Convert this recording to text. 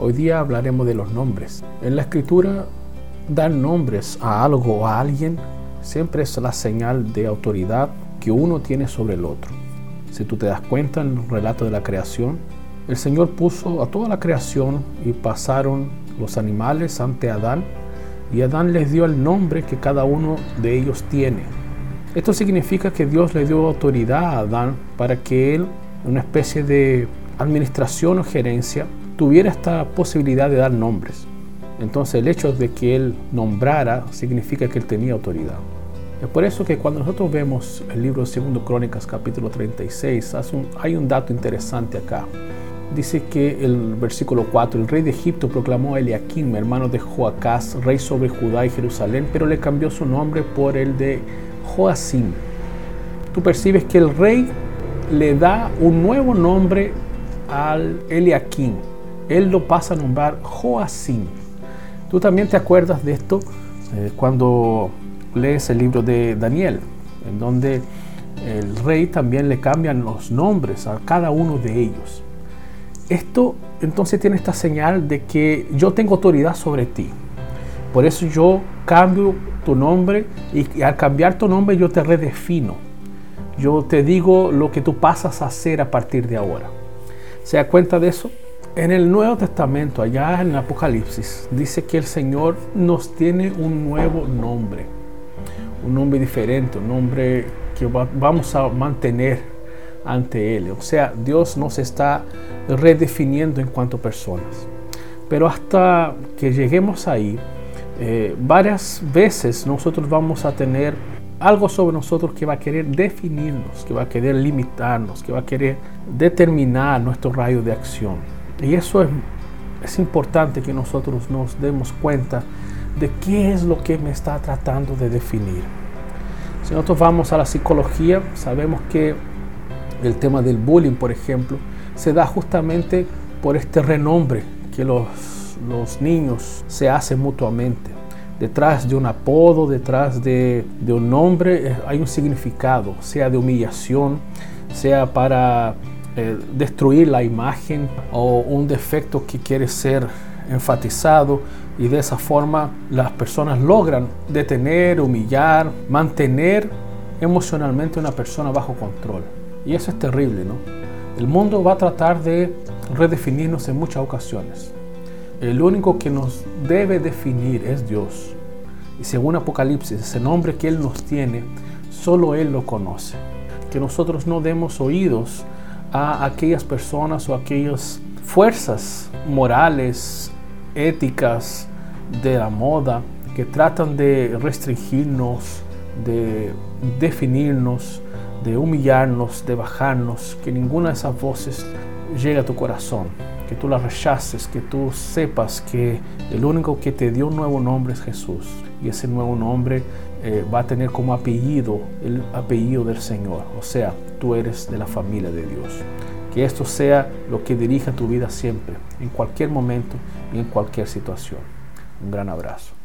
Hoy día hablaremos de los nombres. En la escritura, dar nombres a algo o a alguien siempre es la señal de autoridad que uno tiene sobre el otro. Si tú te das cuenta en el relato de la creación, el Señor puso a toda la creación y pasaron los animales ante Adán y Adán les dio el nombre que cada uno de ellos tiene. Esto significa que Dios le dio autoridad a Adán para que él, una especie de administración o gerencia, tuviera esta posibilidad de dar nombres. Entonces el hecho de que él nombrara significa que él tenía autoridad. Es por eso que cuando nosotros vemos el libro de 2 Crónicas capítulo 36, hay un dato interesante acá. Dice que el versículo 4, el rey de Egipto proclamó a Eliakim, hermano de Joacás, rey sobre Judá y Jerusalén, pero le cambió su nombre por el de Joacim. Tú percibes que el rey le da un nuevo nombre al Eliakim. Él lo pasa a nombrar Joacim. Tú también te acuerdas de esto eh, cuando lees el libro de Daniel, en donde el rey también le cambian los nombres a cada uno de ellos. Esto entonces tiene esta señal de que yo tengo autoridad sobre ti. Por eso yo cambio tu nombre y al cambiar tu nombre yo te redefino. Yo te digo lo que tú pasas a hacer a partir de ahora. ¿Se da cuenta de eso? En el Nuevo Testamento, allá en Apocalipsis, dice que el Señor nos tiene un nuevo nombre, un nombre diferente, un nombre que vamos a mantener ante Él. O sea, Dios nos está redefiniendo en cuanto a personas. Pero hasta que lleguemos ahí, eh, varias veces nosotros vamos a tener algo sobre nosotros que va a querer definirnos, que va a querer limitarnos, que va a querer determinar nuestro rayo de acción. Y eso es, es importante que nosotros nos demos cuenta de qué es lo que me está tratando de definir. Si nosotros vamos a la psicología, sabemos que el tema del bullying, por ejemplo, se da justamente por este renombre que los, los niños se hacen mutuamente. Detrás de un apodo, detrás de, de un nombre, eh, hay un significado, sea de humillación, sea para eh, destruir la imagen o un defecto que quiere ser enfatizado y de esa forma las personas logran detener, humillar, mantener emocionalmente a una persona bajo control. Y eso es terrible, ¿no? El mundo va a tratar de redefinirnos en muchas ocasiones. El único que nos debe definir es Dios. Y según Apocalipsis, ese nombre que Él nos tiene, solo Él lo conoce. Que nosotros no demos oídos a aquellas personas o aquellas fuerzas morales, éticas de la moda que tratan de restringirnos, de definirnos, de humillarnos, de bajarnos, que ninguna de esas voces llegue a tu corazón, que tú la rechaces, que tú sepas que el único que te dio un nuevo nombre es Jesús y ese nuevo nombre eh, va a tener como apellido el apellido del Señor, o sea, tú eres de la familia de Dios. Que esto sea lo que dirija tu vida siempre, en cualquier momento y en cualquier situación. Un gran abrazo.